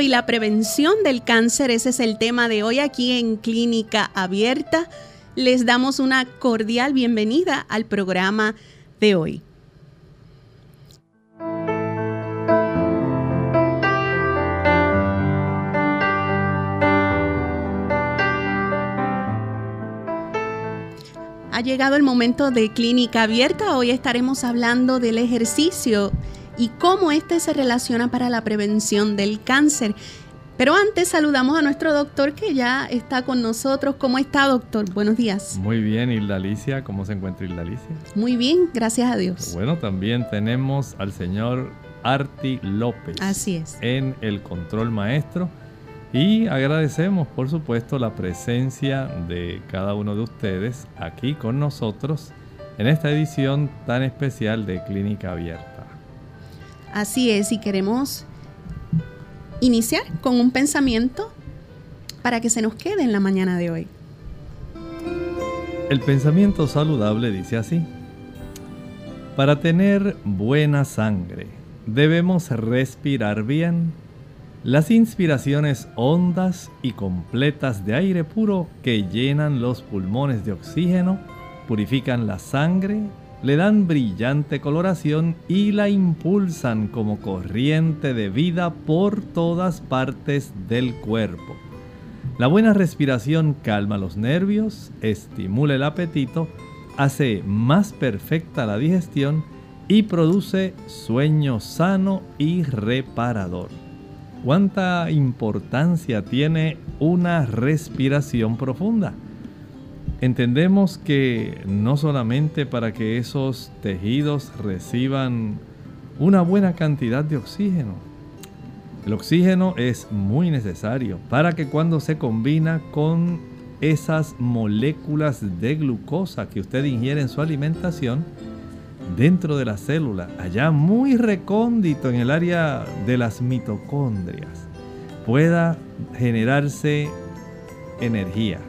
Y la prevención del cáncer, ese es el tema de hoy aquí en Clínica Abierta. Les damos una cordial bienvenida al programa de hoy. Ha llegado el momento de Clínica Abierta. Hoy estaremos hablando del ejercicio y cómo este se relaciona para la prevención del cáncer. Pero antes saludamos a nuestro doctor que ya está con nosotros. ¿Cómo está, doctor? Buenos días. Muy bien, Hilda Alicia. ¿Cómo se encuentra Hilda Alicia? Muy bien, gracias a Dios. Bueno, también tenemos al señor Arti López. Así es. En el control maestro. Y agradecemos, por supuesto, la presencia de cada uno de ustedes aquí con nosotros en esta edición tan especial de Clínica Abierta. Así es, y queremos iniciar con un pensamiento para que se nos quede en la mañana de hoy. El pensamiento saludable dice así, para tener buena sangre debemos respirar bien. Las inspiraciones hondas y completas de aire puro que llenan los pulmones de oxígeno purifican la sangre le dan brillante coloración y la impulsan como corriente de vida por todas partes del cuerpo. La buena respiración calma los nervios, estimula el apetito, hace más perfecta la digestión y produce sueño sano y reparador. ¿Cuánta importancia tiene una respiración profunda? Entendemos que no solamente para que esos tejidos reciban una buena cantidad de oxígeno, el oxígeno es muy necesario para que cuando se combina con esas moléculas de glucosa que usted ingiere en su alimentación, dentro de la célula, allá muy recóndito en el área de las mitocondrias, pueda generarse energía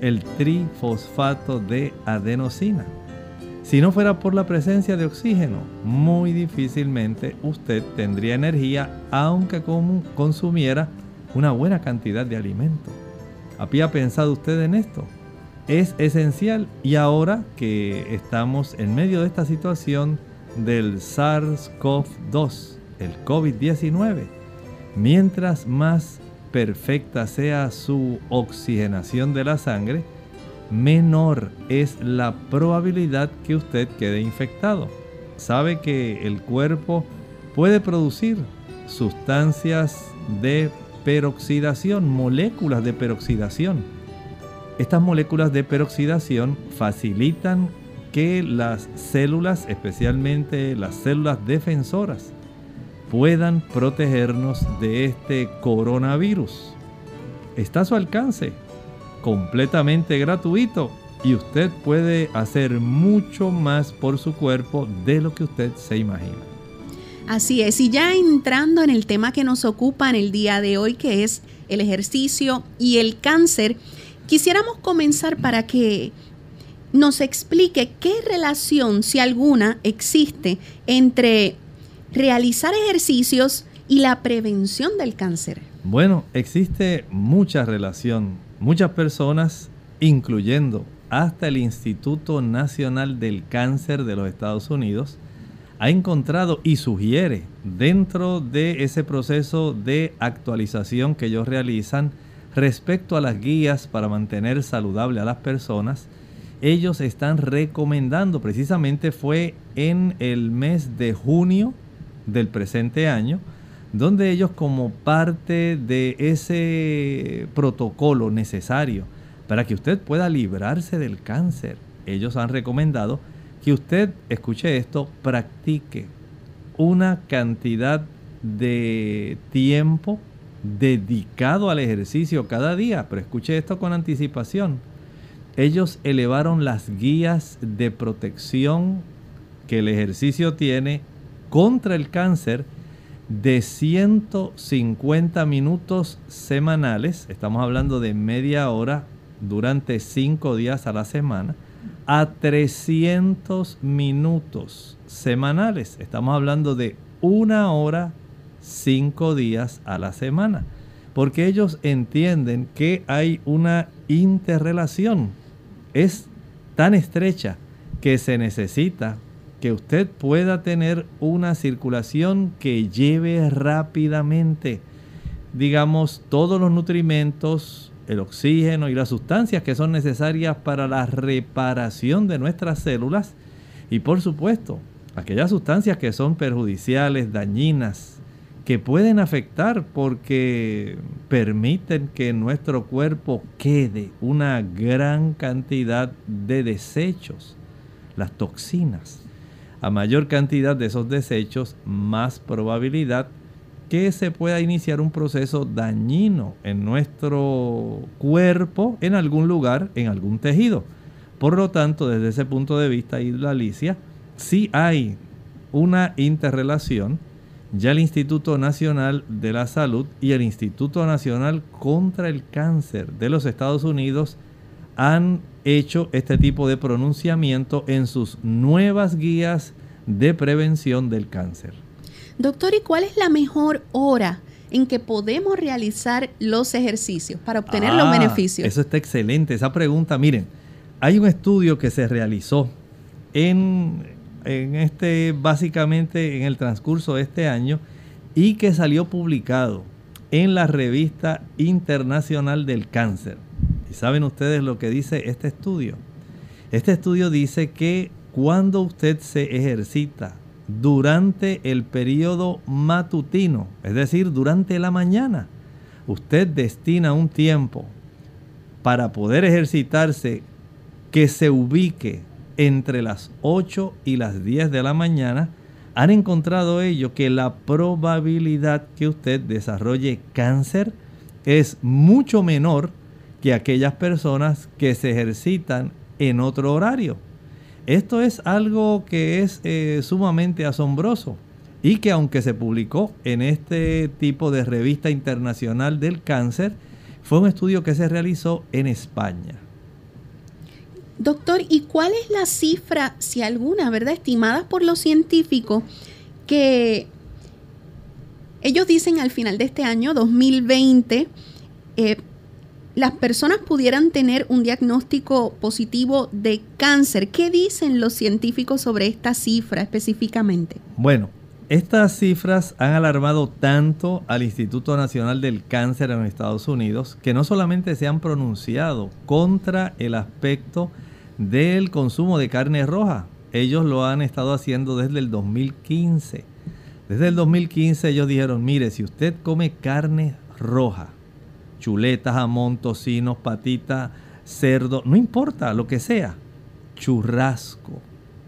el trifosfato de adenosina. Si no fuera por la presencia de oxígeno, muy difícilmente usted tendría energía aunque consumiera una buena cantidad de alimento. ¿Había pensado usted en esto? Es esencial y ahora que estamos en medio de esta situación del SARS-CoV-2, el COVID-19, mientras más perfecta sea su oxigenación de la sangre, menor es la probabilidad que usted quede infectado. Sabe que el cuerpo puede producir sustancias de peroxidación, moléculas de peroxidación. Estas moléculas de peroxidación facilitan que las células, especialmente las células defensoras, puedan protegernos de este coronavirus. Está a su alcance, completamente gratuito y usted puede hacer mucho más por su cuerpo de lo que usted se imagina. Así es, y ya entrando en el tema que nos ocupa en el día de hoy, que es el ejercicio y el cáncer, quisiéramos comenzar para que nos explique qué relación, si alguna, existe entre realizar ejercicios y la prevención del cáncer? Bueno, existe mucha relación. Muchas personas, incluyendo hasta el Instituto Nacional del Cáncer de los Estados Unidos, ha encontrado y sugiere dentro de ese proceso de actualización que ellos realizan respecto a las guías para mantener saludable a las personas, ellos están recomendando, precisamente fue en el mes de junio del presente año, donde ellos como parte de ese protocolo necesario para que usted pueda librarse del cáncer, ellos han recomendado que usted, escuche esto, practique una cantidad de tiempo dedicado al ejercicio cada día. Pero escuche esto con anticipación. Ellos elevaron las guías de protección que el ejercicio tiene contra el cáncer de 150 minutos semanales, estamos hablando de media hora durante 5 días a la semana, a 300 minutos semanales. Estamos hablando de una hora, cinco días a la semana. Porque ellos entienden que hay una interrelación. Es tan estrecha que se necesita que usted pueda tener una circulación que lleve rápidamente, digamos, todos los nutrimentos, el oxígeno y las sustancias que son necesarias para la reparación de nuestras células y por supuesto aquellas sustancias que son perjudiciales, dañinas, que pueden afectar porque permiten que en nuestro cuerpo quede una gran cantidad de desechos, las toxinas. A mayor cantidad de esos desechos, más probabilidad que se pueda iniciar un proceso dañino en nuestro cuerpo, en algún lugar, en algún tejido. Por lo tanto, desde ese punto de vista, Isla Alicia, sí hay una interrelación. Ya el Instituto Nacional de la Salud y el Instituto Nacional contra el Cáncer de los Estados Unidos han hecho este tipo de pronunciamiento en sus nuevas guías de prevención del cáncer. Doctor, ¿y cuál es la mejor hora en que podemos realizar los ejercicios para obtener los ah, beneficios? Eso está excelente, esa pregunta. Miren, hay un estudio que se realizó en, en este, básicamente en el transcurso de este año y que salió publicado en la revista internacional del cáncer. ¿Y saben ustedes lo que dice este estudio? Este estudio dice que cuando usted se ejercita durante el periodo matutino, es decir, durante la mañana. Usted destina un tiempo para poder ejercitarse que se ubique entre las 8 y las 10 de la mañana, han encontrado ello que la probabilidad que usted desarrolle cáncer es mucho menor que aquellas personas que se ejercitan en otro horario. Esto es algo que es eh, sumamente asombroso y que aunque se publicó en este tipo de revista internacional del cáncer, fue un estudio que se realizó en España. Doctor, ¿y cuál es la cifra, si alguna, verdad, estimada por los científicos, que ellos dicen al final de este año, 2020, eh, las personas pudieran tener un diagnóstico positivo de cáncer. ¿Qué dicen los científicos sobre esta cifra específicamente? Bueno, estas cifras han alarmado tanto al Instituto Nacional del Cáncer en Estados Unidos que no solamente se han pronunciado contra el aspecto del consumo de carne roja, ellos lo han estado haciendo desde el 2015. Desde el 2015 ellos dijeron, mire, si usted come carne roja, chuletas, jamón, tocinos, patitas, cerdo, no importa lo que sea, churrasco,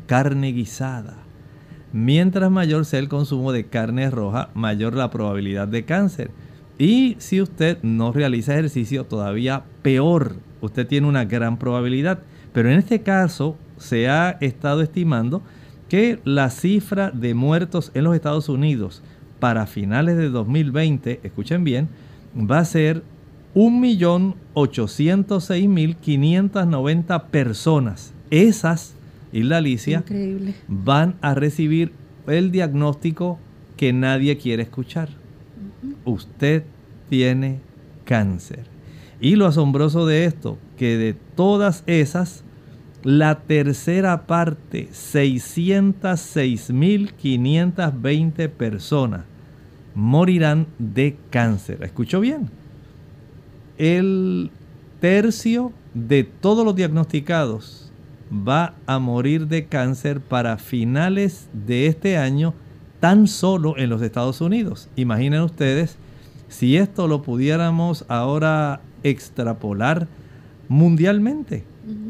carne guisada. Mientras mayor sea el consumo de carne roja, mayor la probabilidad de cáncer. Y si usted no realiza ejercicio, todavía peor, usted tiene una gran probabilidad. Pero en este caso se ha estado estimando que la cifra de muertos en los Estados Unidos para finales de 2020, escuchen bien, va a ser 1.806.590 personas. Esas, Isla Alicia, van a recibir el diagnóstico que nadie quiere escuchar. Usted tiene cáncer. Y lo asombroso de esto, que de todas esas, la tercera parte, 606.520 personas, morirán de cáncer. ¿Escuchó bien? El tercio de todos los diagnosticados va a morir de cáncer para finales de este año tan solo en los Estados Unidos. Imaginen ustedes si esto lo pudiéramos ahora extrapolar mundialmente.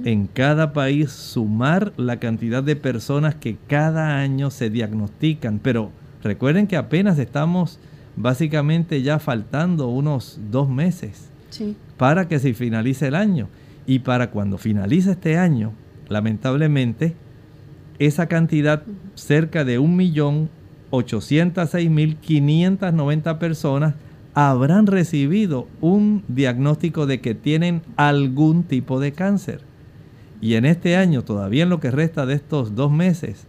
En cada país sumar la cantidad de personas que cada año se diagnostican. Pero recuerden que apenas estamos básicamente ya faltando unos dos meses para que se finalice el año. Y para cuando finalice este año, lamentablemente, esa cantidad, cerca de 1.806.590 personas, habrán recibido un diagnóstico de que tienen algún tipo de cáncer. Y en este año, todavía en lo que resta de estos dos meses,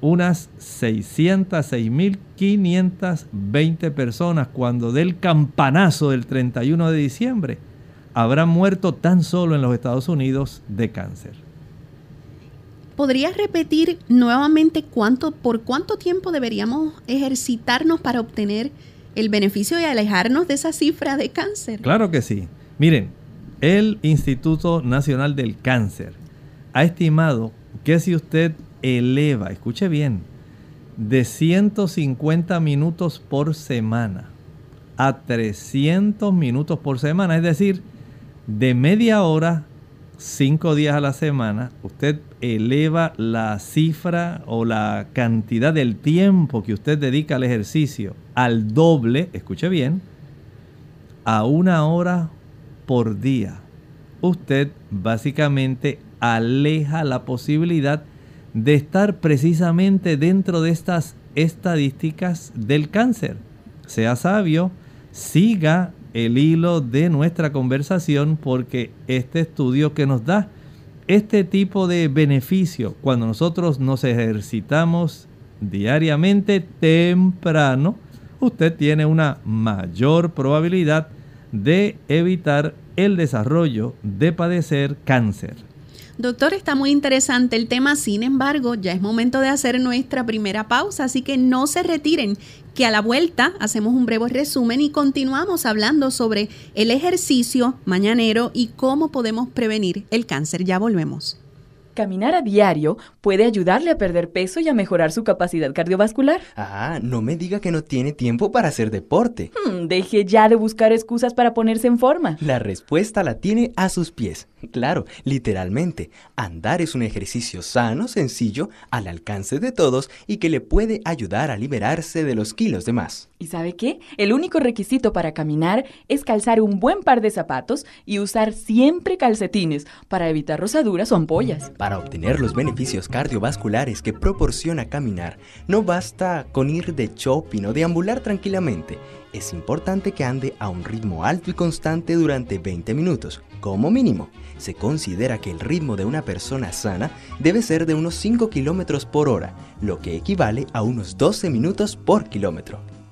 unas 606.520 personas, cuando del campanazo del 31 de diciembre, habrán muerto tan solo en los Estados Unidos de cáncer. ¿Podrías repetir nuevamente cuánto, por cuánto tiempo deberíamos ejercitarnos para obtener el beneficio y alejarnos de esa cifra de cáncer? Claro que sí. Miren, el Instituto Nacional del Cáncer ha estimado que si usted eleva, escuche bien, de 150 minutos por semana a 300 minutos por semana, es decir, de media hora, cinco días a la semana, usted eleva la cifra o la cantidad del tiempo que usted dedica al ejercicio al doble, escuche bien, a una hora por día. Usted básicamente aleja la posibilidad de estar precisamente dentro de estas estadísticas del cáncer. Sea sabio, siga el hilo de nuestra conversación porque este estudio que nos da este tipo de beneficio cuando nosotros nos ejercitamos diariamente temprano, usted tiene una mayor probabilidad de evitar el desarrollo de padecer cáncer. Doctor, está muy interesante el tema, sin embargo, ya es momento de hacer nuestra primera pausa, así que no se retiren, que a la vuelta hacemos un breve resumen y continuamos hablando sobre el ejercicio mañanero y cómo podemos prevenir el cáncer. Ya volvemos. Caminar a diario puede ayudarle a perder peso y a mejorar su capacidad cardiovascular. Ah, no me diga que no tiene tiempo para hacer deporte. Hmm, deje ya de buscar excusas para ponerse en forma. La respuesta la tiene a sus pies. Claro, literalmente, andar es un ejercicio sano, sencillo, al alcance de todos y que le puede ayudar a liberarse de los kilos de más. ¿Y sabe qué? El único requisito para caminar es calzar un buen par de zapatos y usar siempre calcetines para evitar rosaduras o ampollas. Para obtener los beneficios cardiovasculares que proporciona caminar, no basta con ir de shopping o deambular tranquilamente. Es importante que ande a un ritmo alto y constante durante 20 minutos, como mínimo se considera que el ritmo de una persona sana debe ser de unos 5 km por hora, lo que equivale a unos 12 minutos por kilómetro.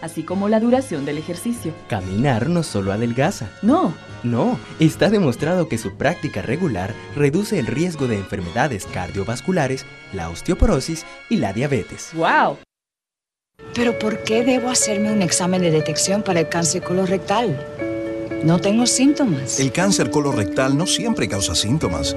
así como la duración del ejercicio. Caminar no solo adelgaza. No. No, está demostrado que su práctica regular reduce el riesgo de enfermedades cardiovasculares, la osteoporosis y la diabetes. ¡Wow! Pero ¿por qué debo hacerme un examen de detección para el cáncer colorectal? No tengo síntomas. El cáncer colorectal no siempre causa síntomas.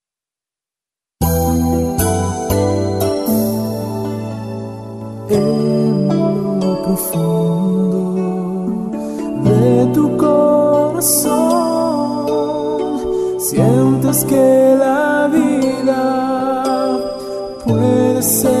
Tu corazón. Sientes que la vida puede ser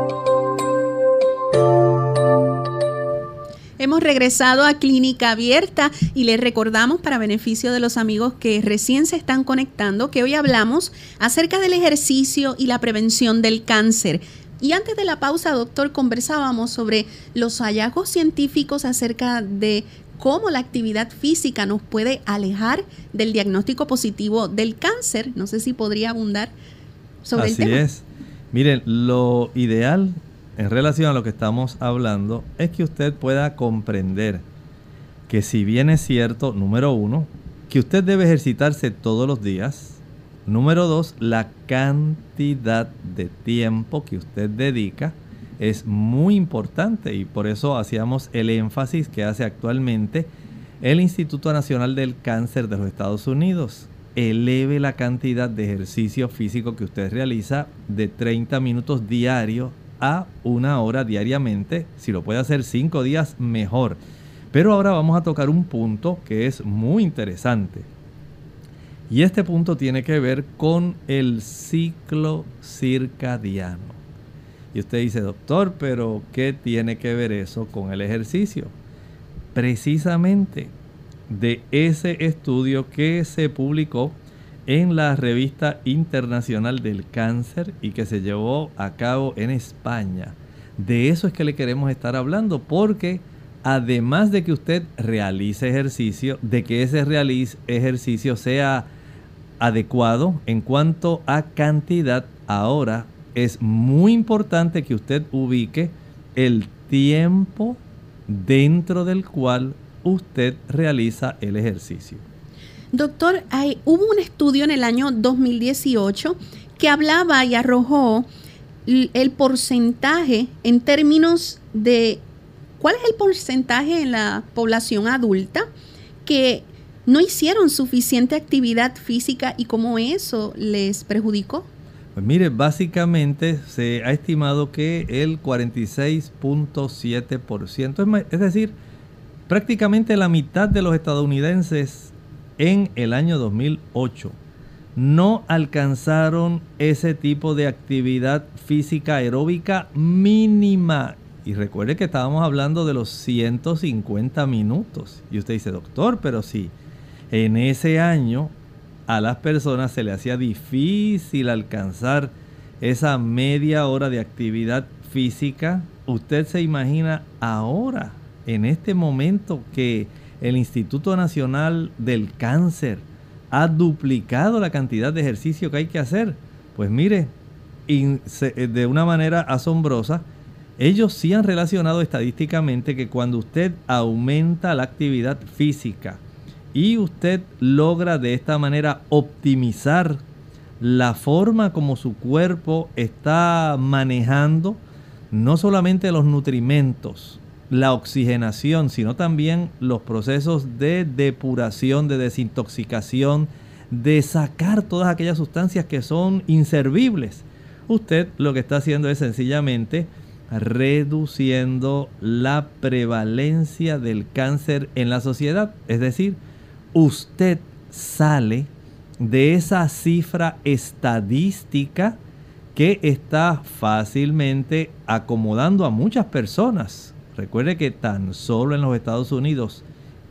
Hemos regresado a Clínica Abierta y les recordamos para beneficio de los amigos que recién se están conectando que hoy hablamos acerca del ejercicio y la prevención del cáncer. Y antes de la pausa, doctor, conversábamos sobre los hallazgos científicos acerca de cómo la actividad física nos puede alejar del diagnóstico positivo del cáncer. No sé si podría abundar sobre Así el tema. es. Miren, lo ideal en relación a lo que estamos hablando es que usted pueda comprender que si bien es cierto, número uno, que usted debe ejercitarse todos los días, número dos, la cantidad de tiempo que usted dedica es muy importante y por eso hacíamos el énfasis que hace actualmente el Instituto Nacional del Cáncer de los Estados Unidos. Eleve la cantidad de ejercicio físico que usted realiza de 30 minutos diarios a una hora diariamente. Si lo puede hacer cinco días, mejor. Pero ahora vamos a tocar un punto que es muy interesante. Y este punto tiene que ver con el ciclo circadiano. Y usted dice, doctor, pero ¿qué tiene que ver eso con el ejercicio? Precisamente de ese estudio que se publicó en la revista internacional del cáncer y que se llevó a cabo en España. De eso es que le queremos estar hablando porque además de que usted realice ejercicio, de que ese ejercicio sea adecuado en cuanto a cantidad, ahora es muy importante que usted ubique el tiempo dentro del cual usted realiza el ejercicio. Doctor, hay, hubo un estudio en el año 2018 que hablaba y arrojó el porcentaje en términos de cuál es el porcentaje en la población adulta que no hicieron suficiente actividad física y cómo eso les perjudicó. Pues mire, básicamente se ha estimado que el 46.7%, es ma- es decir, prácticamente la mitad de los estadounidenses en el año 2008 no alcanzaron ese tipo de actividad física aeróbica mínima. Y recuerde que estábamos hablando de los 150 minutos. Y usted dice, doctor, pero si en ese año a las personas se le hacía difícil alcanzar esa media hora de actividad física, usted se imagina ahora, en este momento que el Instituto Nacional del Cáncer ha duplicado la cantidad de ejercicio que hay que hacer. Pues mire, de una manera asombrosa, ellos sí han relacionado estadísticamente que cuando usted aumenta la actividad física y usted logra de esta manera optimizar la forma como su cuerpo está manejando no solamente los nutrimentos, la oxigenación, sino también los procesos de depuración, de desintoxicación, de sacar todas aquellas sustancias que son inservibles. Usted lo que está haciendo es sencillamente reduciendo la prevalencia del cáncer en la sociedad. Es decir, usted sale de esa cifra estadística que está fácilmente acomodando a muchas personas. Recuerde que tan solo en los Estados Unidos,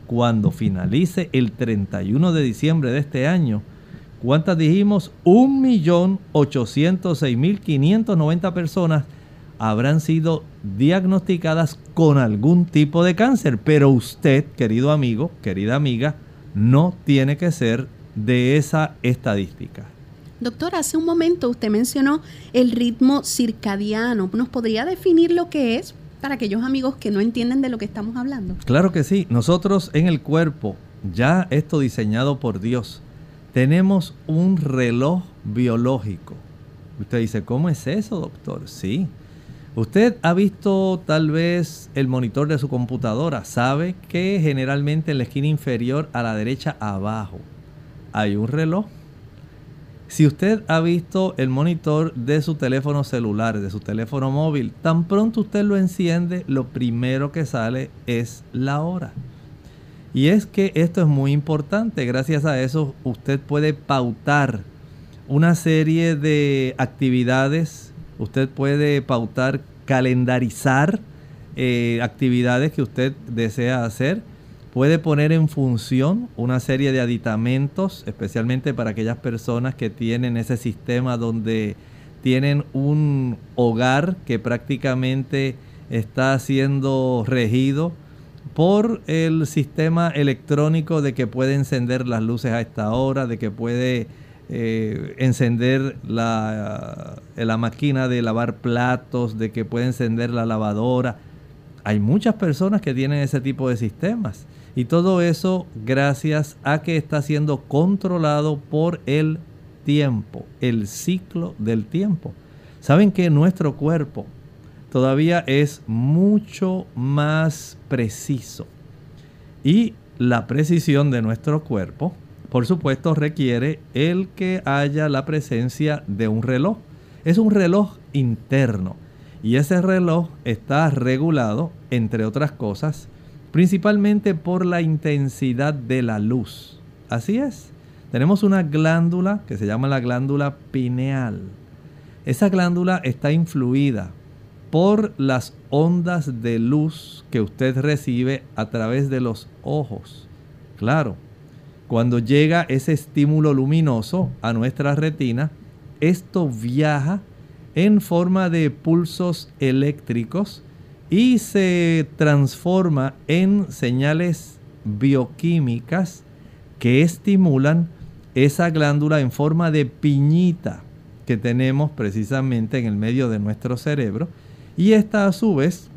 cuando finalice el 31 de diciembre de este año, ¿cuántas dijimos? 1.806.590 personas habrán sido diagnosticadas con algún tipo de cáncer. Pero usted, querido amigo, querida amiga, no tiene que ser de esa estadística. Doctor, hace un momento usted mencionó el ritmo circadiano. ¿Nos podría definir lo que es para aquellos amigos que no entienden de lo que estamos hablando? Claro que sí. Nosotros en el cuerpo, ya esto diseñado por Dios, tenemos un reloj biológico. Usted dice, ¿cómo es eso, doctor? Sí. Usted ha visto tal vez el monitor de su computadora. Sabe que generalmente en la esquina inferior a la derecha abajo hay un reloj si usted ha visto el monitor de su teléfono celular, de su teléfono móvil, tan pronto usted lo enciende, lo primero que sale es la hora. Y es que esto es muy importante. Gracias a eso usted puede pautar una serie de actividades. Usted puede pautar, calendarizar eh, actividades que usted desea hacer puede poner en función una serie de aditamentos, especialmente para aquellas personas que tienen ese sistema donde tienen un hogar que prácticamente está siendo regido por el sistema electrónico de que puede encender las luces a esta hora, de que puede eh, encender la, la máquina de lavar platos, de que puede encender la lavadora. Hay muchas personas que tienen ese tipo de sistemas. Y todo eso gracias a que está siendo controlado por el tiempo, el ciclo del tiempo. Saben que nuestro cuerpo todavía es mucho más preciso. Y la precisión de nuestro cuerpo, por supuesto, requiere el que haya la presencia de un reloj. Es un reloj interno. Y ese reloj está regulado, entre otras cosas, principalmente por la intensidad de la luz. Así es. Tenemos una glándula que se llama la glándula pineal. Esa glándula está influida por las ondas de luz que usted recibe a través de los ojos. Claro, cuando llega ese estímulo luminoso a nuestra retina, esto viaja en forma de pulsos eléctricos y se transforma en señales bioquímicas que estimulan esa glándula en forma de piñita que tenemos precisamente en el medio de nuestro cerebro. Y esta a su vez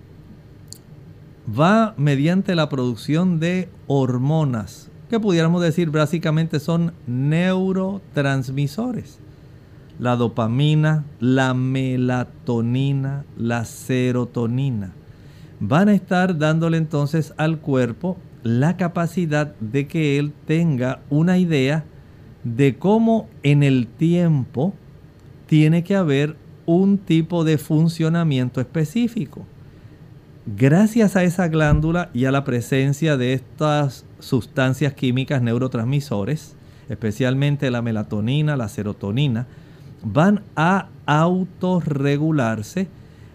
va mediante la producción de hormonas que pudiéramos decir básicamente son neurotransmisores. La dopamina, la melatonina, la serotonina van a estar dándole entonces al cuerpo la capacidad de que él tenga una idea de cómo en el tiempo tiene que haber un tipo de funcionamiento específico. Gracias a esa glándula y a la presencia de estas sustancias químicas neurotransmisores, especialmente la melatonina, la serotonina, van a autorregularse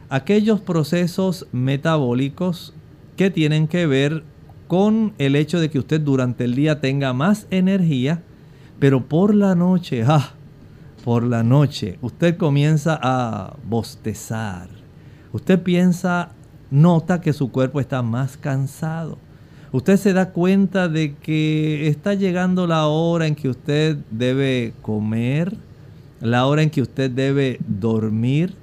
aquellos procesos metabólicos que tienen que ver con el hecho de que usted durante el día tenga más energía, pero por la noche, ah, por la noche, usted comienza a bostezar. Usted piensa, nota que su cuerpo está más cansado. Usted se da cuenta de que está llegando la hora en que usted debe comer, la hora en que usted debe dormir,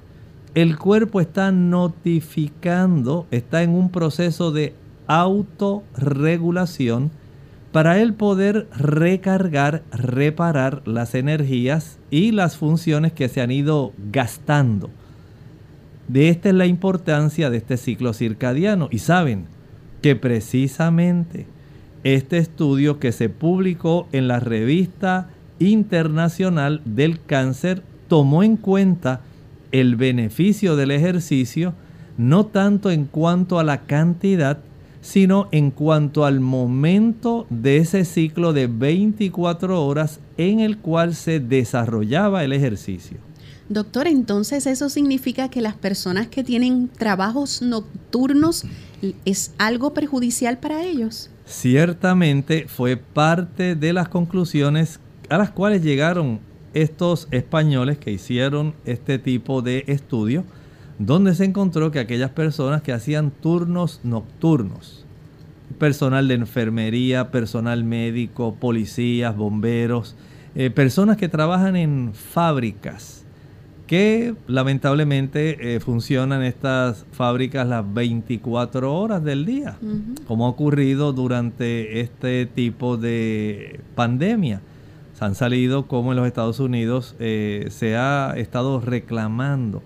el cuerpo está notificando, está en un proceso de autorregulación para él poder recargar, reparar las energías y las funciones que se han ido gastando. De esta es la importancia de este ciclo circadiano. Y saben que precisamente este estudio que se publicó en la revista internacional del cáncer tomó en cuenta el beneficio del ejercicio, no tanto en cuanto a la cantidad, sino en cuanto al momento de ese ciclo de 24 horas en el cual se desarrollaba el ejercicio. Doctor, entonces eso significa que las personas que tienen trabajos nocturnos es algo perjudicial para ellos. Ciertamente fue parte de las conclusiones a las cuales llegaron estos españoles que hicieron este tipo de estudio, donde se encontró que aquellas personas que hacían turnos nocturnos, personal de enfermería, personal médico, policías, bomberos, eh, personas que trabajan en fábricas, que lamentablemente eh, funcionan estas fábricas las 24 horas del día, como ha ocurrido durante este tipo de pandemia han salido como en los Estados Unidos eh, se ha estado reclamando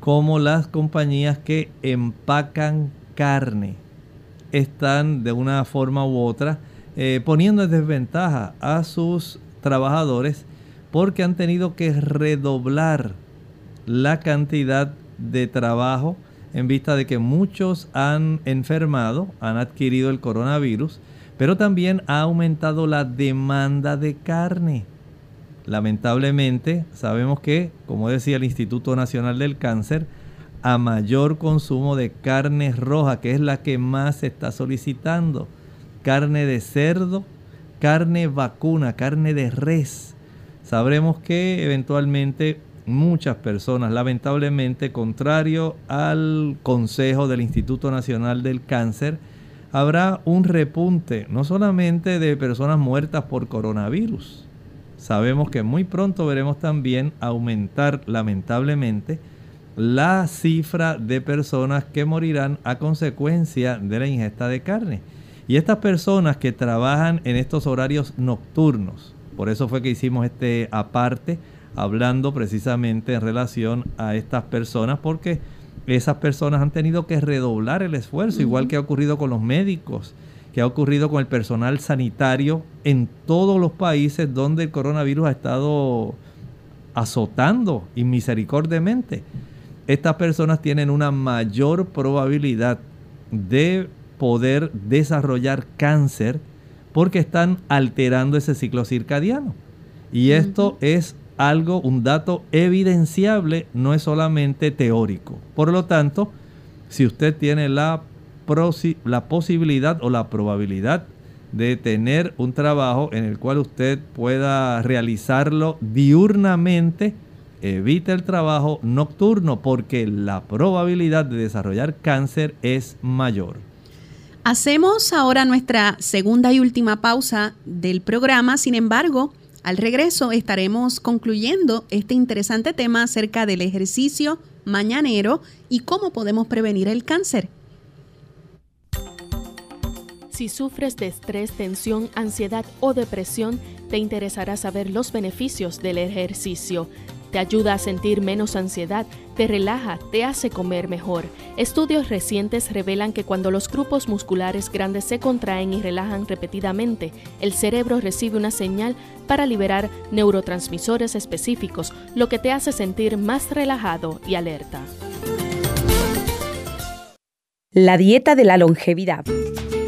como las compañías que empacan carne están de una forma u otra eh, poniendo en desventaja a sus trabajadores porque han tenido que redoblar la cantidad de trabajo en vista de que muchos han enfermado, han adquirido el coronavirus pero también ha aumentado la demanda de carne. Lamentablemente, sabemos que, como decía el Instituto Nacional del Cáncer, a mayor consumo de carne roja, que es la que más se está solicitando, carne de cerdo, carne vacuna, carne de res, sabremos que eventualmente muchas personas, lamentablemente, contrario al consejo del Instituto Nacional del Cáncer, habrá un repunte no solamente de personas muertas por coronavirus. Sabemos que muy pronto veremos también aumentar lamentablemente la cifra de personas que morirán a consecuencia de la ingesta de carne. Y estas personas que trabajan en estos horarios nocturnos, por eso fue que hicimos este aparte hablando precisamente en relación a estas personas, porque esas personas han tenido que redoblar el esfuerzo, igual que ha ocurrido con los médicos, que ha ocurrido con el personal sanitario en todos los países donde el coronavirus ha estado azotando inmisericordiamente. Estas personas tienen una mayor probabilidad de poder desarrollar cáncer porque están alterando ese ciclo circadiano. Y esto es algo, un dato evidenciable, no es solamente teórico. Por lo tanto, si usted tiene la, posibilidad o la probabilidad de tener un trabajo en el cual usted pueda realizarlo diurnamente, evite el trabajo nocturno porque la probabilidad de desarrollar cáncer es mayor. Hacemos ahora nuestra segunda y última pausa del programa, sin embargo, al regreso estaremos concluyendo este interesante tema acerca del ejercicio mañanero y cómo podemos prevenir el cáncer. Si sufres de estrés, tensión, ansiedad o depresión, te interesará saber los beneficios del ejercicio. Te ayuda a sentir menos ansiedad, te relaja, te hace comer mejor. Estudios recientes revelan que cuando los grupos musculares grandes se contraen y relajan repetidamente, el cerebro recibe una señal para liberar neurotransmisores específicos, lo que te hace sentir más relajado y alerta. La dieta de la longevidad.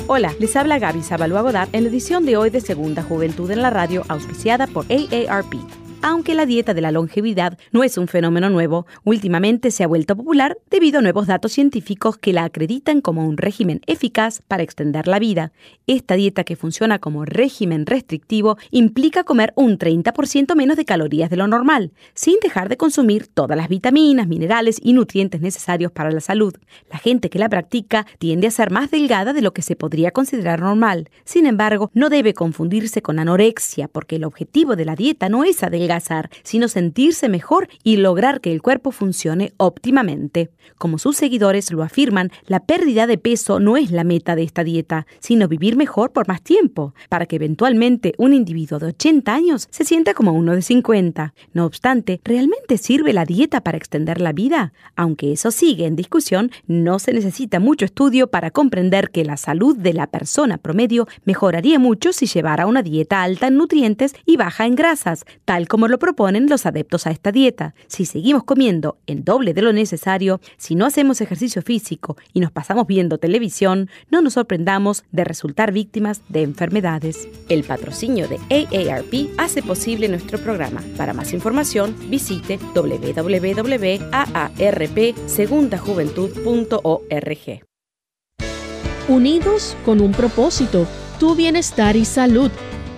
Hola, les habla Gaby Zabalúa Godard en la edición de hoy de Segunda Juventud en la Radio, auspiciada por AARP. Aunque la dieta de la longevidad no es un fenómeno nuevo, últimamente se ha vuelto popular debido a nuevos datos científicos que la acreditan como un régimen eficaz para extender la vida. Esta dieta que funciona como régimen restrictivo implica comer un 30% menos de calorías de lo normal, sin dejar de consumir todas las vitaminas, minerales y nutrientes necesarios para la salud. La gente que la practica tiende a ser más delgada de lo que se podría considerar normal. Sin embargo, no debe confundirse con anorexia porque el objetivo de la dieta no es adelgazar adelgazar, sino sentirse mejor y lograr que el cuerpo funcione óptimamente. Como sus seguidores lo afirman, la pérdida de peso no es la meta de esta dieta, sino vivir mejor por más tiempo, para que eventualmente un individuo de 80 años se sienta como uno de 50. No obstante, ¿realmente sirve la dieta para extender la vida? Aunque eso sigue en discusión, no se necesita mucho estudio para comprender que la salud de la persona promedio mejoraría mucho si llevara una dieta alta en nutrientes y baja en grasas, tal como lo proponen los adeptos a esta dieta. Si seguimos comiendo el doble de lo necesario, si no hacemos ejercicio físico y nos pasamos viendo televisión, no nos sorprendamos de resultar víctimas de enfermedades. El patrocinio de AARP hace posible nuestro programa. Para más información, visite www.aarpsegundajuventud.org. Unidos con un propósito, tu bienestar y salud.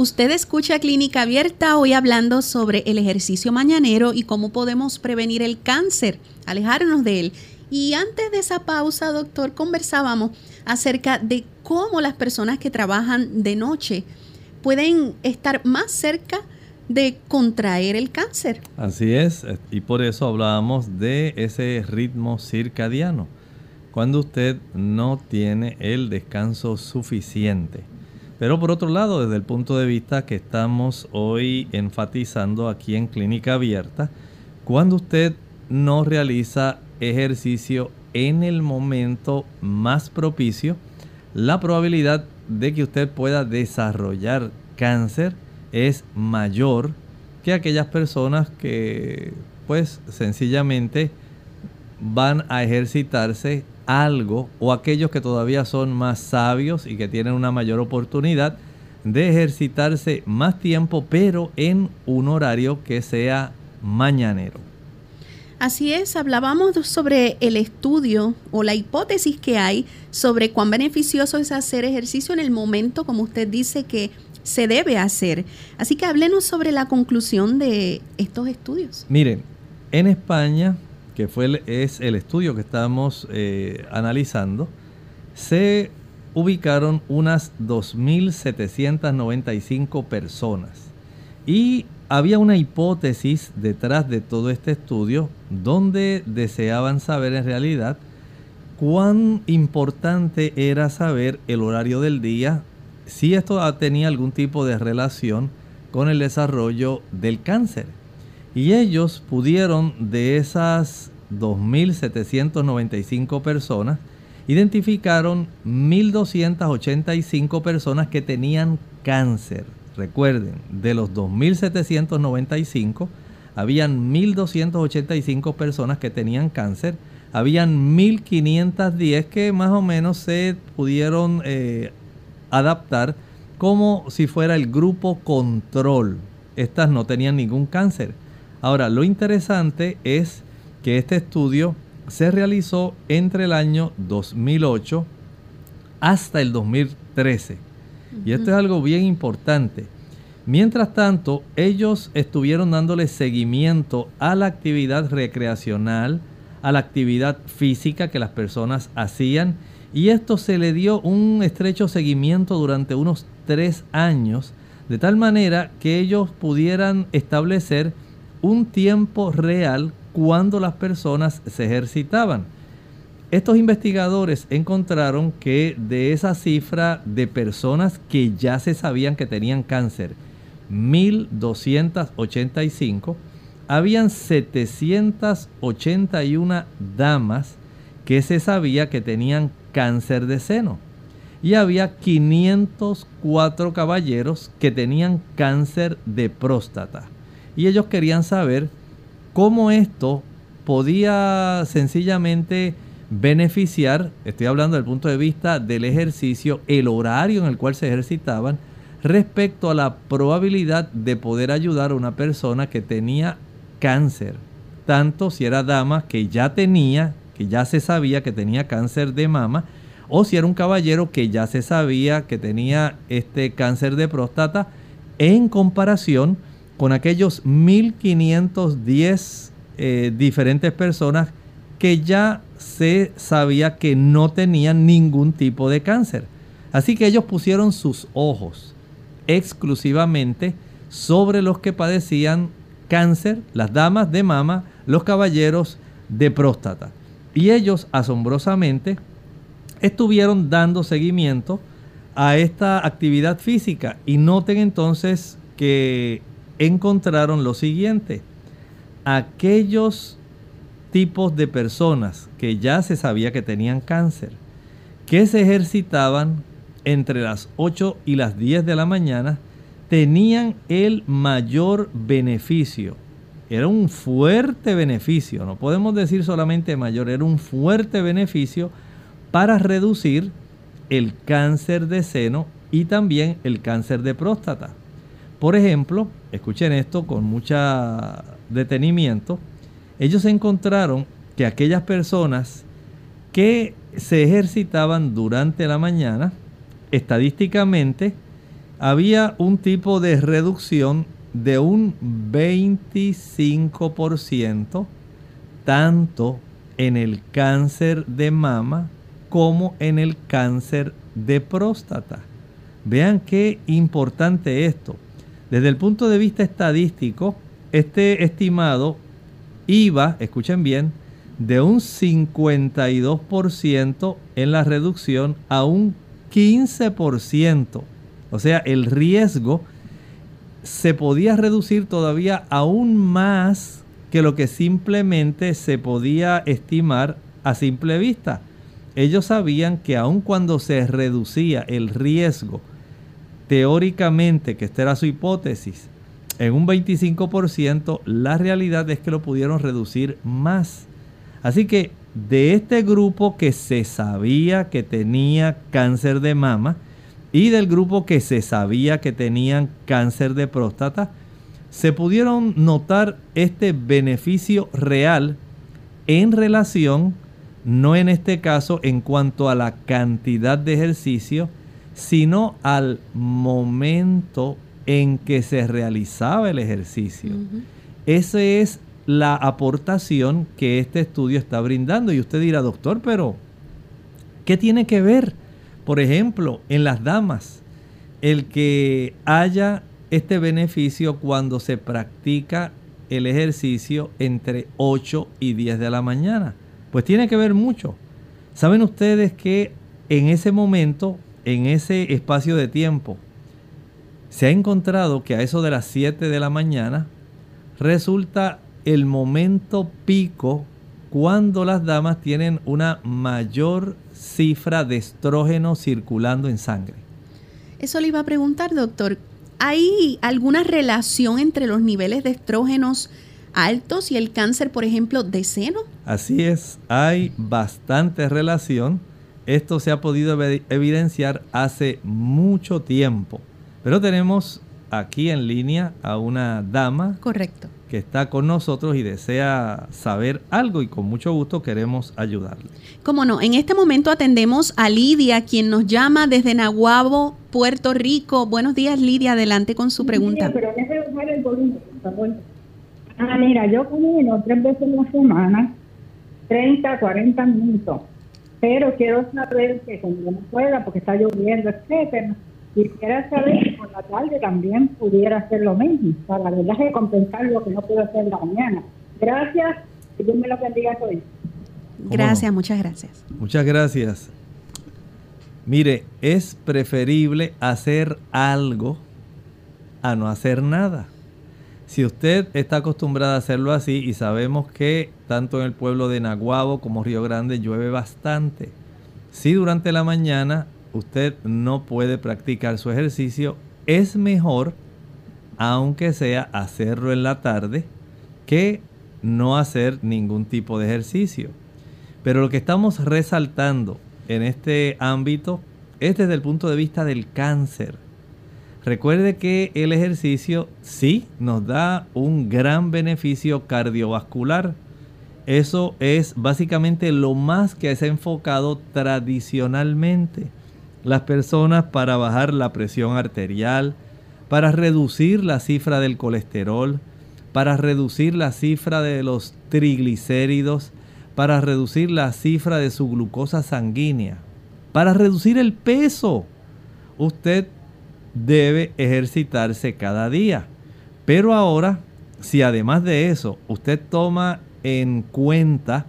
Usted escucha Clínica Abierta hoy hablando sobre el ejercicio mañanero y cómo podemos prevenir el cáncer, alejarnos de él. Y antes de esa pausa, doctor, conversábamos acerca de cómo las personas que trabajan de noche pueden estar más cerca de contraer el cáncer. Así es, y por eso hablábamos de ese ritmo circadiano. Cuando usted no tiene el descanso suficiente. Pero por otro lado, desde el punto de vista que estamos hoy enfatizando aquí en Clínica Abierta, cuando usted no realiza ejercicio en el momento más propicio, la probabilidad de que usted pueda desarrollar cáncer es mayor que aquellas personas que pues sencillamente van a ejercitarse algo o aquellos que todavía son más sabios y que tienen una mayor oportunidad de ejercitarse más tiempo pero en un horario que sea mañanero. Así es, hablábamos sobre el estudio o la hipótesis que hay sobre cuán beneficioso es hacer ejercicio en el momento, como usted dice, que se debe hacer. Así que háblenos sobre la conclusión de estos estudios. Miren, en España, que fue el, es el estudio que estamos eh, analizando, se ubicaron unas 2.795 personas. Y había una hipótesis detrás de todo este estudio donde deseaban saber en realidad cuán importante era saber el horario del día, si esto tenía algún tipo de relación con el desarrollo del cáncer. Y ellos pudieron de esas 2.795 personas, identificaron 1.285 personas que tenían cáncer Recuerden, de los 2.795, habían 1.285 personas que tenían cáncer, habían 1.510 que más o menos se pudieron eh, adaptar como si fuera el grupo control. Estas no tenían ningún cáncer. Ahora, lo interesante es que este estudio se realizó entre el año 2008 hasta el 2013. Y esto es algo bien importante. Mientras tanto, ellos estuvieron dándole seguimiento a la actividad recreacional, a la actividad física que las personas hacían, y esto se le dio un estrecho seguimiento durante unos tres años, de tal manera que ellos pudieran establecer un tiempo real cuando las personas se ejercitaban. Estos investigadores encontraron que de esa cifra de personas que ya se sabían que tenían cáncer, 1285, habían 781 damas que se sabía que tenían cáncer de seno. Y había 504 caballeros que tenían cáncer de próstata. Y ellos querían saber cómo esto podía sencillamente beneficiar, estoy hablando desde el punto de vista del ejercicio, el horario en el cual se ejercitaban, respecto a la probabilidad de poder ayudar a una persona que tenía cáncer, tanto si era dama que ya tenía, que ya se sabía que tenía cáncer de mama, o si era un caballero que ya se sabía que tenía este cáncer de próstata, en comparación con aquellos 1510 eh, diferentes personas que ya se sabía que no tenían ningún tipo de cáncer. Así que ellos pusieron sus ojos exclusivamente sobre los que padecían cáncer, las damas de mama, los caballeros de próstata. Y ellos asombrosamente estuvieron dando seguimiento a esta actividad física y noten entonces que encontraron lo siguiente. Aquellos tipos de personas que ya se sabía que tenían cáncer, que se ejercitaban entre las 8 y las 10 de la mañana, tenían el mayor beneficio. Era un fuerte beneficio, no podemos decir solamente mayor, era un fuerte beneficio para reducir el cáncer de seno y también el cáncer de próstata. Por ejemplo, escuchen esto con mucho detenimiento, ellos encontraron que aquellas personas que se ejercitaban durante la mañana, estadísticamente, había un tipo de reducción de un 25% tanto en el cáncer de mama como en el cáncer de próstata. Vean qué importante esto. Desde el punto de vista estadístico, este estimado iba, escuchen bien, de un 52% en la reducción a un 15%. O sea, el riesgo se podía reducir todavía aún más que lo que simplemente se podía estimar a simple vista. Ellos sabían que aun cuando se reducía el riesgo, teóricamente, que esta era su hipótesis, en un 25%, la realidad es que lo pudieron reducir más. Así que de este grupo que se sabía que tenía cáncer de mama y del grupo que se sabía que tenían cáncer de próstata, se pudieron notar este beneficio real en relación, no en este caso en cuanto a la cantidad de ejercicio, sino al momento en que se realizaba el ejercicio. Esa es la aportación que este estudio está brindando. Y usted dirá, doctor, pero ¿qué tiene que ver? Por ejemplo, en las damas, el que haya este beneficio cuando se practica el ejercicio entre 8 y 10 de la mañana. Pues tiene que ver mucho. Saben ustedes que en ese momento, en ese espacio de tiempo, se ha encontrado que a eso de las 7 de la mañana resulta el momento pico cuando las damas tienen una mayor cifra de estrógeno circulando en sangre. Eso le iba a preguntar, doctor. ¿Hay alguna relación entre los niveles de estrógenos altos y el cáncer, por ejemplo, de seno? Así es, hay bastante relación. Esto se ha podido evidenciar hace mucho tiempo. Pero tenemos aquí en línea a una dama. Correcto. Que está con nosotros y desea saber algo y con mucho gusto queremos ayudarle. Cómo no, en este momento atendemos a Lidia, quien nos llama desde Nahuabo, Puerto Rico. Buenos días, Lidia, adelante con su pregunta. pero el volumen, Ah, mira, yo camino tres veces en la semana, 30, 40 minutos, pero quiero saber que cuando no pueda, porque está lloviendo, etcétera, Quisiera saber si por la tarde también pudiera hacer lo mismo, para la verdad es compensar lo que no puedo hacer la mañana. Gracias y Dios me lo bendiga hoy. Gracias, muchas gracias. Muchas gracias. Mire, es preferible hacer algo a no hacer nada. Si usted está acostumbrada a hacerlo así y sabemos que tanto en el pueblo de Naguabo como Río Grande llueve bastante, si durante la mañana usted no puede practicar su ejercicio, es mejor, aunque sea hacerlo en la tarde, que no hacer ningún tipo de ejercicio. Pero lo que estamos resaltando en este ámbito es desde el punto de vista del cáncer Recuerde que el ejercicio sí nos da un gran beneficio cardiovascular. Eso es básicamente lo más que se ha enfocado tradicionalmente. Las personas para bajar la presión arterial, para reducir la cifra del colesterol, para reducir la cifra de los triglicéridos, para reducir la cifra de su glucosa sanguínea, para reducir el peso. Usted debe ejercitarse cada día. Pero ahora, si además de eso usted toma en cuenta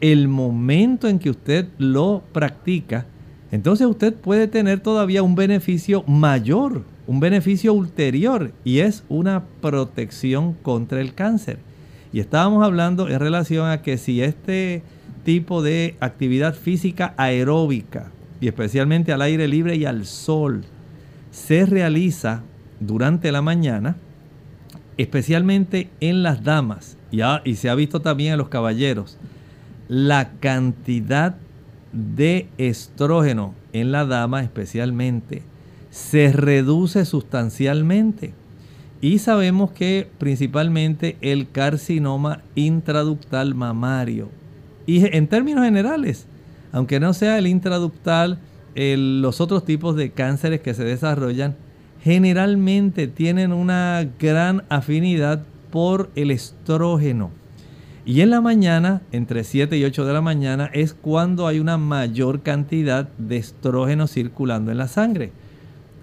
el momento en que usted lo practica, entonces usted puede tener todavía un beneficio mayor, un beneficio ulterior, y es una protección contra el cáncer. Y estábamos hablando en relación a que si este tipo de actividad física aeróbica, y especialmente al aire libre y al sol, se realiza durante la mañana, especialmente en las damas, y, se ha visto también en los caballeros, la cantidad de estrógeno en la dama especialmente se reduce sustancialmente. Y sabemos que principalmente el carcinoma intraductal mamario. Y en términos generales, aunque no sea el intraductal, los otros tipos de cánceres que se desarrollan generalmente tienen una gran afinidad por el estrógeno. Y en la mañana, entre 7 y 8 de la mañana, es cuando hay una mayor cantidad de estrógeno circulando en la sangre.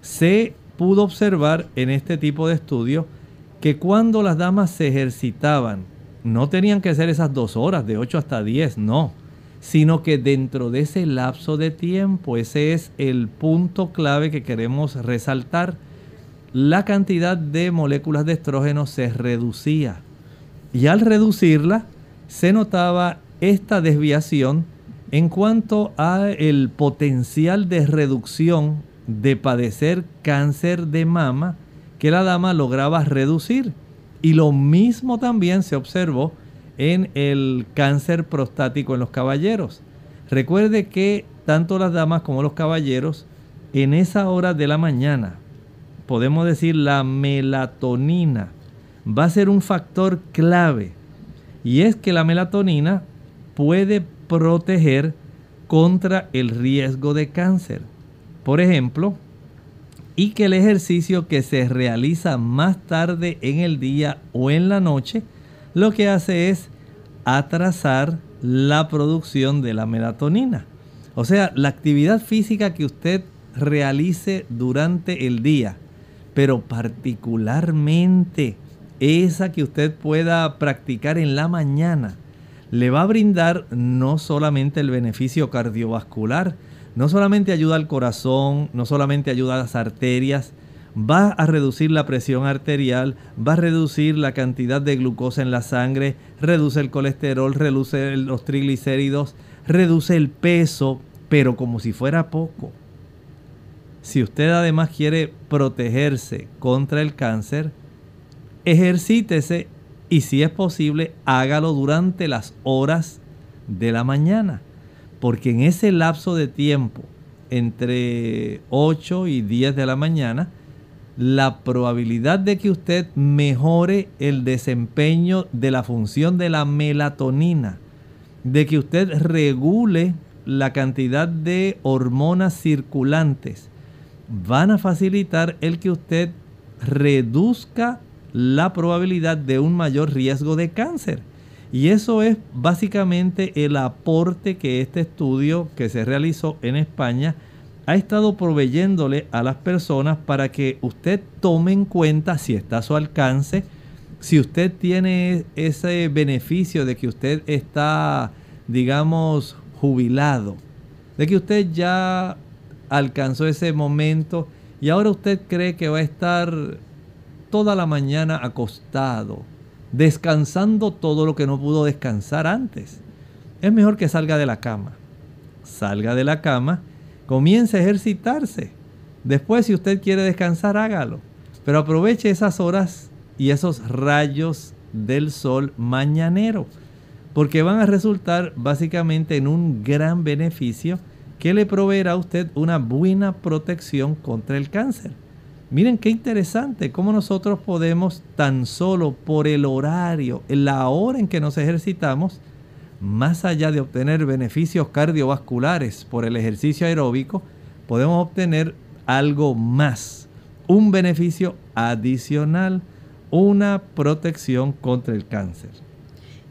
Se pudo observar en este tipo de estudio que cuando las damas se ejercitaban, no tenían que ser esas dos horas, de 8 hasta 10, no sino que dentro de ese lapso de tiempo, ese es el punto clave que queremos resaltar, la cantidad de moléculas de estrógeno se reducía. Y al reducirla, se notaba esta desviación en cuanto a el potencial de reducción de padecer cáncer de mama que la dama lograba reducir. Y lo mismo también se observó en el cáncer prostático en los caballeros. Recuerde que tanto las damas como los caballeros en esa hora de la mañana, podemos decir la melatonina, va a ser un factor clave. Y es que la melatonina puede proteger contra el riesgo de cáncer. Por ejemplo, y que el ejercicio que se realiza más tarde en el día o en la noche lo que hace es atrasar la producción de la melatonina. O sea, la actividad física que usted realice durante el día, pero particularmente esa que usted pueda practicar en la mañana, le va a brindar no solamente el beneficio cardiovascular, no solamente ayuda al corazón, no solamente ayuda a las arterias, va a reducir la presión arterial, va a reducir la cantidad de glucosa en la sangre, reduce el colesterol, reduce los triglicéridos, reduce el peso, pero como si fuera poco. Si usted además quiere protegerse contra el cáncer, ejercítese y si es posible, hágalo durante las horas de la mañana, porque en ese lapso de tiempo, entre 8 y 10 de la mañana, la probabilidad de que usted mejore el desempeño de la función de la melatonina, de que usted regule la cantidad de hormonas circulantes, van a facilitar el que usted reduzca la probabilidad de un mayor riesgo de cáncer. Y eso es básicamente el aporte que este estudio que se realizó en España ha estado proveyéndole a las personas para que usted tome en cuenta si está a su alcance, si usted tiene ese beneficio de que usted está, digamos, jubilado, de que usted ya alcanzó ese momento y ahora usted cree que va a estar toda la mañana acostado, descansando todo lo que no pudo descansar antes. Es mejor que salga de la cama. Salga de la cama, comience a ejercitarse. Después, si usted quiere descansar, hágalo. Pero aproveche esas horas y esos rayos del sol mañanero, porque van a resultar básicamente en un gran beneficio que le proveerá a usted una buena protección contra el cáncer. Miren qué interesante cómo nosotros podemos tan solo por el horario, la hora en que nos ejercitamos, más allá de obtener beneficios cardiovasculares por el ejercicio aeróbico, podemos obtener algo más, un beneficio adicional, una protección contra el cáncer.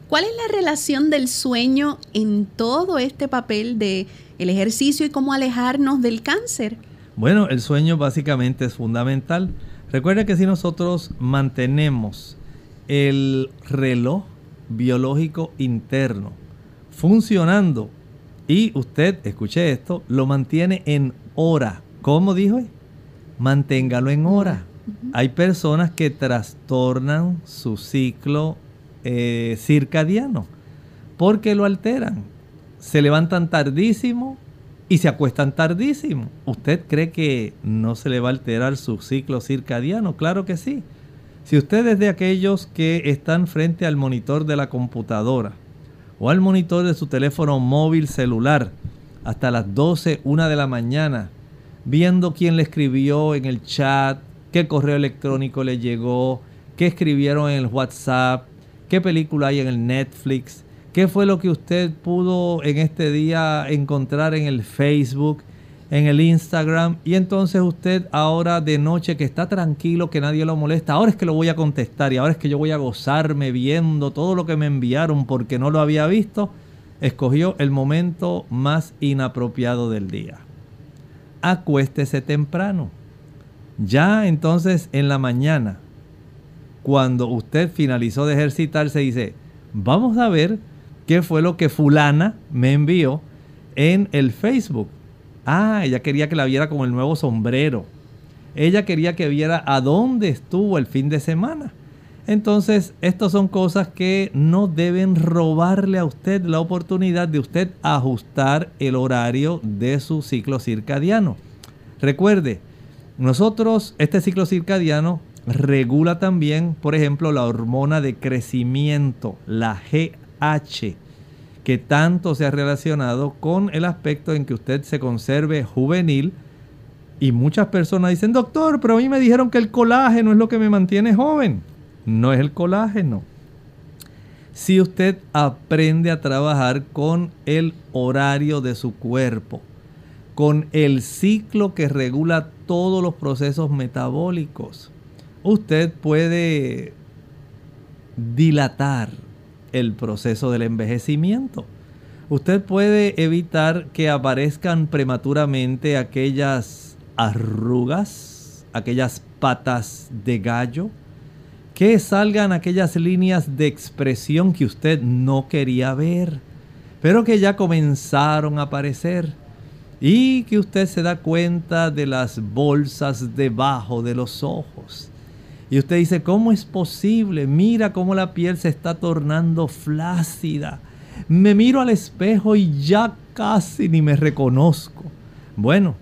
¿Cuál es la relación del sueño en todo este papel de el ejercicio y cómo alejarnos del cáncer? Bueno, el sueño básicamente es fundamental. Recuerda que si nosotros mantenemos el reloj biológico interno funcionando y usted, escuche esto, lo mantiene en hora. ¿Cómo dijo? Manténgalo en hora. Hay personas que trastornan su ciclo eh, circadiano porque lo alteran. Se levantan tardísimo y se acuestan tardísimo. ¿Usted cree que no se le va a alterar su ciclo circadiano? Claro que sí. Si usted es de aquellos que están frente al monitor de la computadora o al monitor de su teléfono móvil celular hasta las 12, 1 de la mañana, viendo quién le escribió en el chat, qué correo electrónico le llegó, qué escribieron en el WhatsApp, qué película hay en el Netflix, qué fue lo que usted pudo en este día encontrar en el Facebook, en el Instagram, y entonces usted ahora de noche que está tranquilo, que nadie lo molesta, ahora es que lo voy a contestar y ahora es que yo voy a gozarme viendo todo lo que me enviaron porque no lo había visto, escogió el momento más inapropiado del día. Acuéstese temprano. Ya entonces en la mañana, cuando usted finalizó de ejercitarse, dice, vamos a ver qué fue lo que fulana me envió en el Facebook. Ah, ella quería que la viera con el nuevo sombrero. Ella quería que viera a dónde estuvo el fin de semana. Entonces, estas son cosas que no deben robarle a usted la oportunidad de usted ajustar el horario de su ciclo circadiano. Recuerde, nosotros, este ciclo circadiano regula también, por ejemplo, la hormona de crecimiento, la GH, que tanto se ha relacionado con el aspecto en que usted se conserve juvenil. Y muchas personas dicen, doctor, pero a mí me dijeron que el colágeno es lo que me mantiene joven. No es el colágeno. Si usted aprende a trabajar con el horario de su cuerpo, con el ciclo que regula todos los procesos metabólicos. Usted puede dilatar el proceso del envejecimiento. Usted puede evitar que aparezcan prematuramente aquellas arrugas, aquellas patas de gallo, que salgan aquellas líneas de expresión que usted no quería ver, pero que ya comenzaron a aparecer y que usted se da cuenta de las bolsas debajo de los ojos. Y usted dice, ¿cómo es posible? Mira cómo la piel se está tornando flácida. Me miro al espejo y ya casi ni me reconozco. Bueno,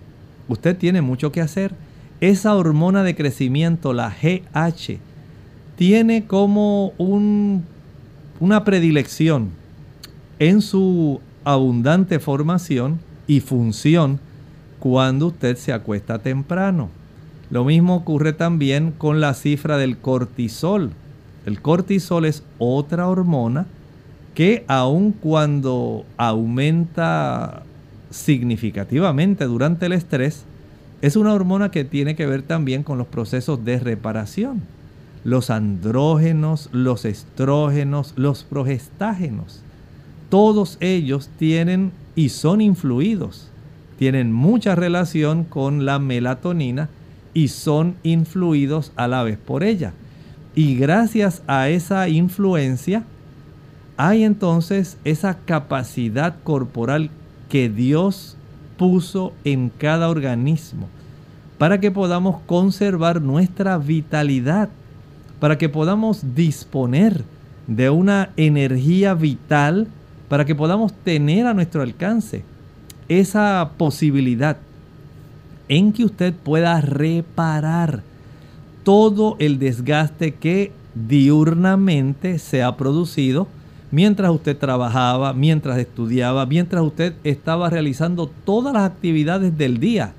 usted tiene mucho que hacer. Esa hormona de crecimiento, la GH, tiene como un, una predilección en su abundante formación y función cuando usted se acuesta temprano. Lo mismo ocurre también con la cifra del cortisol. El cortisol es otra hormona que aun cuando aumenta significativamente durante el estrés, es una hormona que tiene que ver también con los procesos de reparación. Los andrógenos, los estrógenos, los progestágenos, todos ellos tienen y son influidos, tienen mucha relación con la melatonina y son influidos a la vez por ella. Y gracias a esa influencia hay entonces esa capacidad corporal que Dios puso en cada organismo para que podamos conservar nuestra vitalidad para que podamos disponer de una energía vital, para que podamos tener a nuestro alcance esa posibilidad en que usted pueda reparar todo el desgaste que diurnamente se ha producido mientras usted trabajaba, mientras estudiaba, mientras usted estaba realizando todas las actividades del día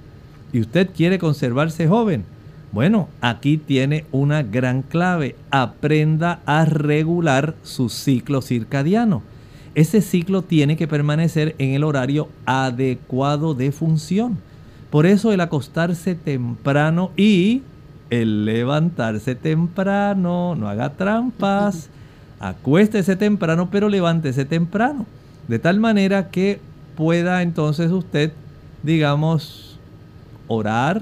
y usted quiere conservarse joven. Bueno, aquí tiene una gran clave. Aprenda a regular su ciclo circadiano. Ese ciclo tiene que permanecer en el horario adecuado de función. Por eso el acostarse temprano y el levantarse temprano, no haga trampas, acuéstese temprano, pero levántese temprano. De tal manera que pueda entonces usted, digamos, orar,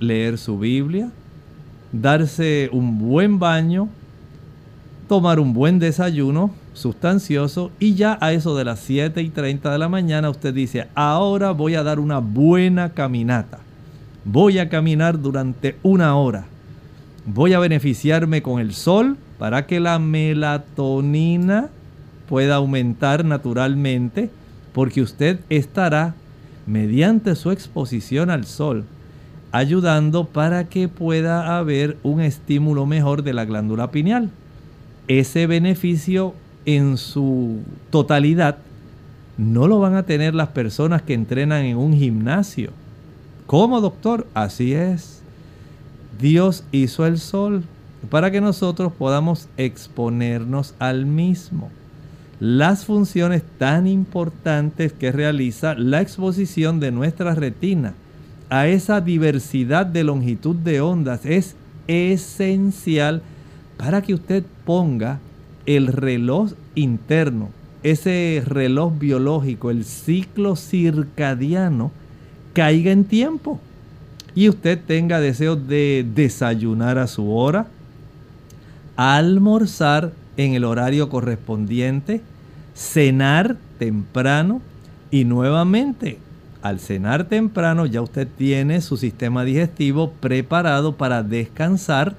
leer su Biblia, darse un buen baño, tomar un buen desayuno sustancioso y ya a eso de las 7 y 30 de la mañana usted dice, ahora voy a dar una buena caminata. Voy a caminar durante una hora. Voy a beneficiarme con el sol para que la melatonina pueda aumentar naturalmente porque usted estará mediante su exposición al sol ayudando para que pueda haber un estímulo mejor de la glándula pineal. Ese beneficio en su totalidad no lo van a tener las personas que entrenan en un gimnasio. ¿Cómo, doctor? Así es. Dios hizo el sol para que nosotros podamos exponernos al mismo. Las funciones tan importantes que realiza la exposición de nuestra retina a esa diversidad de longitud de ondas es esencial para que usted ponga el reloj interno, ese reloj biológico, el ciclo circadiano, caiga en tiempo y usted tenga deseo de desayunar a su hora, almorzar en el horario correspondiente, cenar temprano y nuevamente al cenar temprano ya usted tiene su sistema digestivo preparado para descansar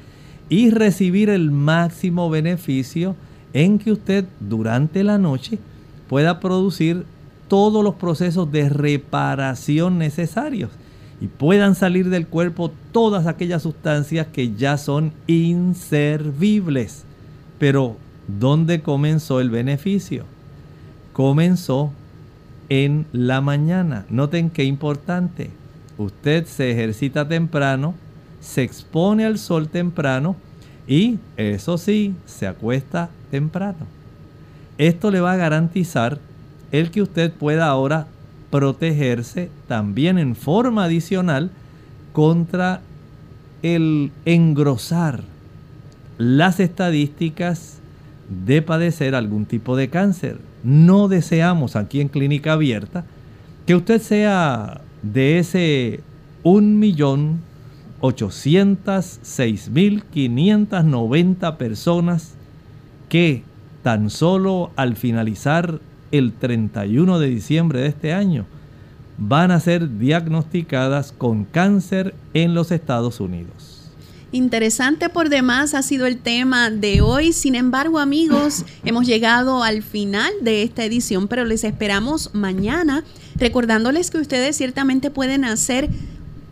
y recibir el máximo beneficio en que usted durante la noche pueda producir todos los procesos de reparación necesarios y puedan salir del cuerpo todas aquellas sustancias que ya son inservibles. Pero, ¿dónde comenzó el beneficio? Comenzó en la mañana. Noten qué importante. Usted se ejercita temprano, se expone al sol temprano y, eso sí, se acuesta temprano. Esto le va a garantizar el que usted pueda ahora protegerse también en forma adicional contra el engrosar las estadísticas de padecer algún tipo de cáncer. No deseamos aquí en Clínica Abierta que usted sea de ese 1.806.590 personas que tan solo al finalizar el 31 de diciembre de este año van a ser diagnosticadas con cáncer en los Estados Unidos. Interesante por demás ha sido el tema de hoy. Sin embargo, amigos, hemos llegado al final de esta edición, pero les esperamos mañana, recordándoles que ustedes ciertamente pueden hacer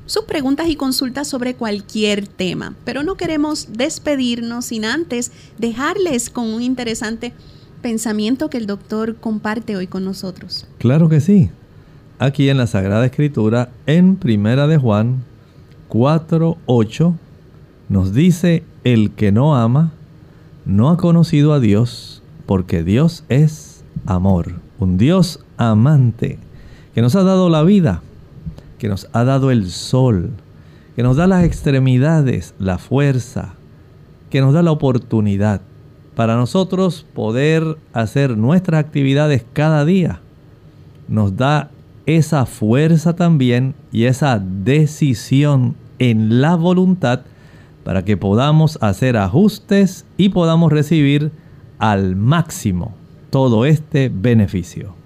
sus preguntas y consultas sobre cualquier tema. Pero no queremos despedirnos sin antes dejarles con un interesante pensamiento que el doctor comparte hoy con nosotros. Claro que sí. Aquí en la Sagrada Escritura, en Primera de Juan 4.8, nos dice, el que no ama, no ha conocido a Dios, porque Dios es amor, un Dios amante, que nos ha dado la vida, que nos ha dado el sol, que nos da las extremidades, la fuerza, que nos da la oportunidad para nosotros poder hacer nuestras actividades cada día. Nos da esa fuerza también y esa decisión en la voluntad para que podamos hacer ajustes y podamos recibir al máximo todo este beneficio.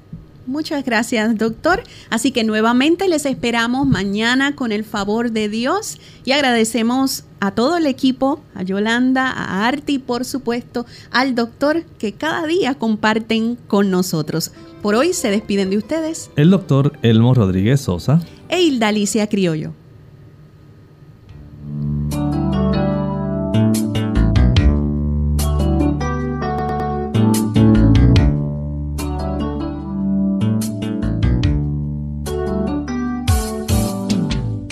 Muchas gracias, doctor. Así que nuevamente les esperamos mañana con el favor de Dios y agradecemos a todo el equipo, a Yolanda, a Arti, por supuesto, al doctor que cada día comparten con nosotros. Por hoy se despiden de ustedes. El doctor Elmo Rodríguez Sosa. E Hilda Alicia Criollo.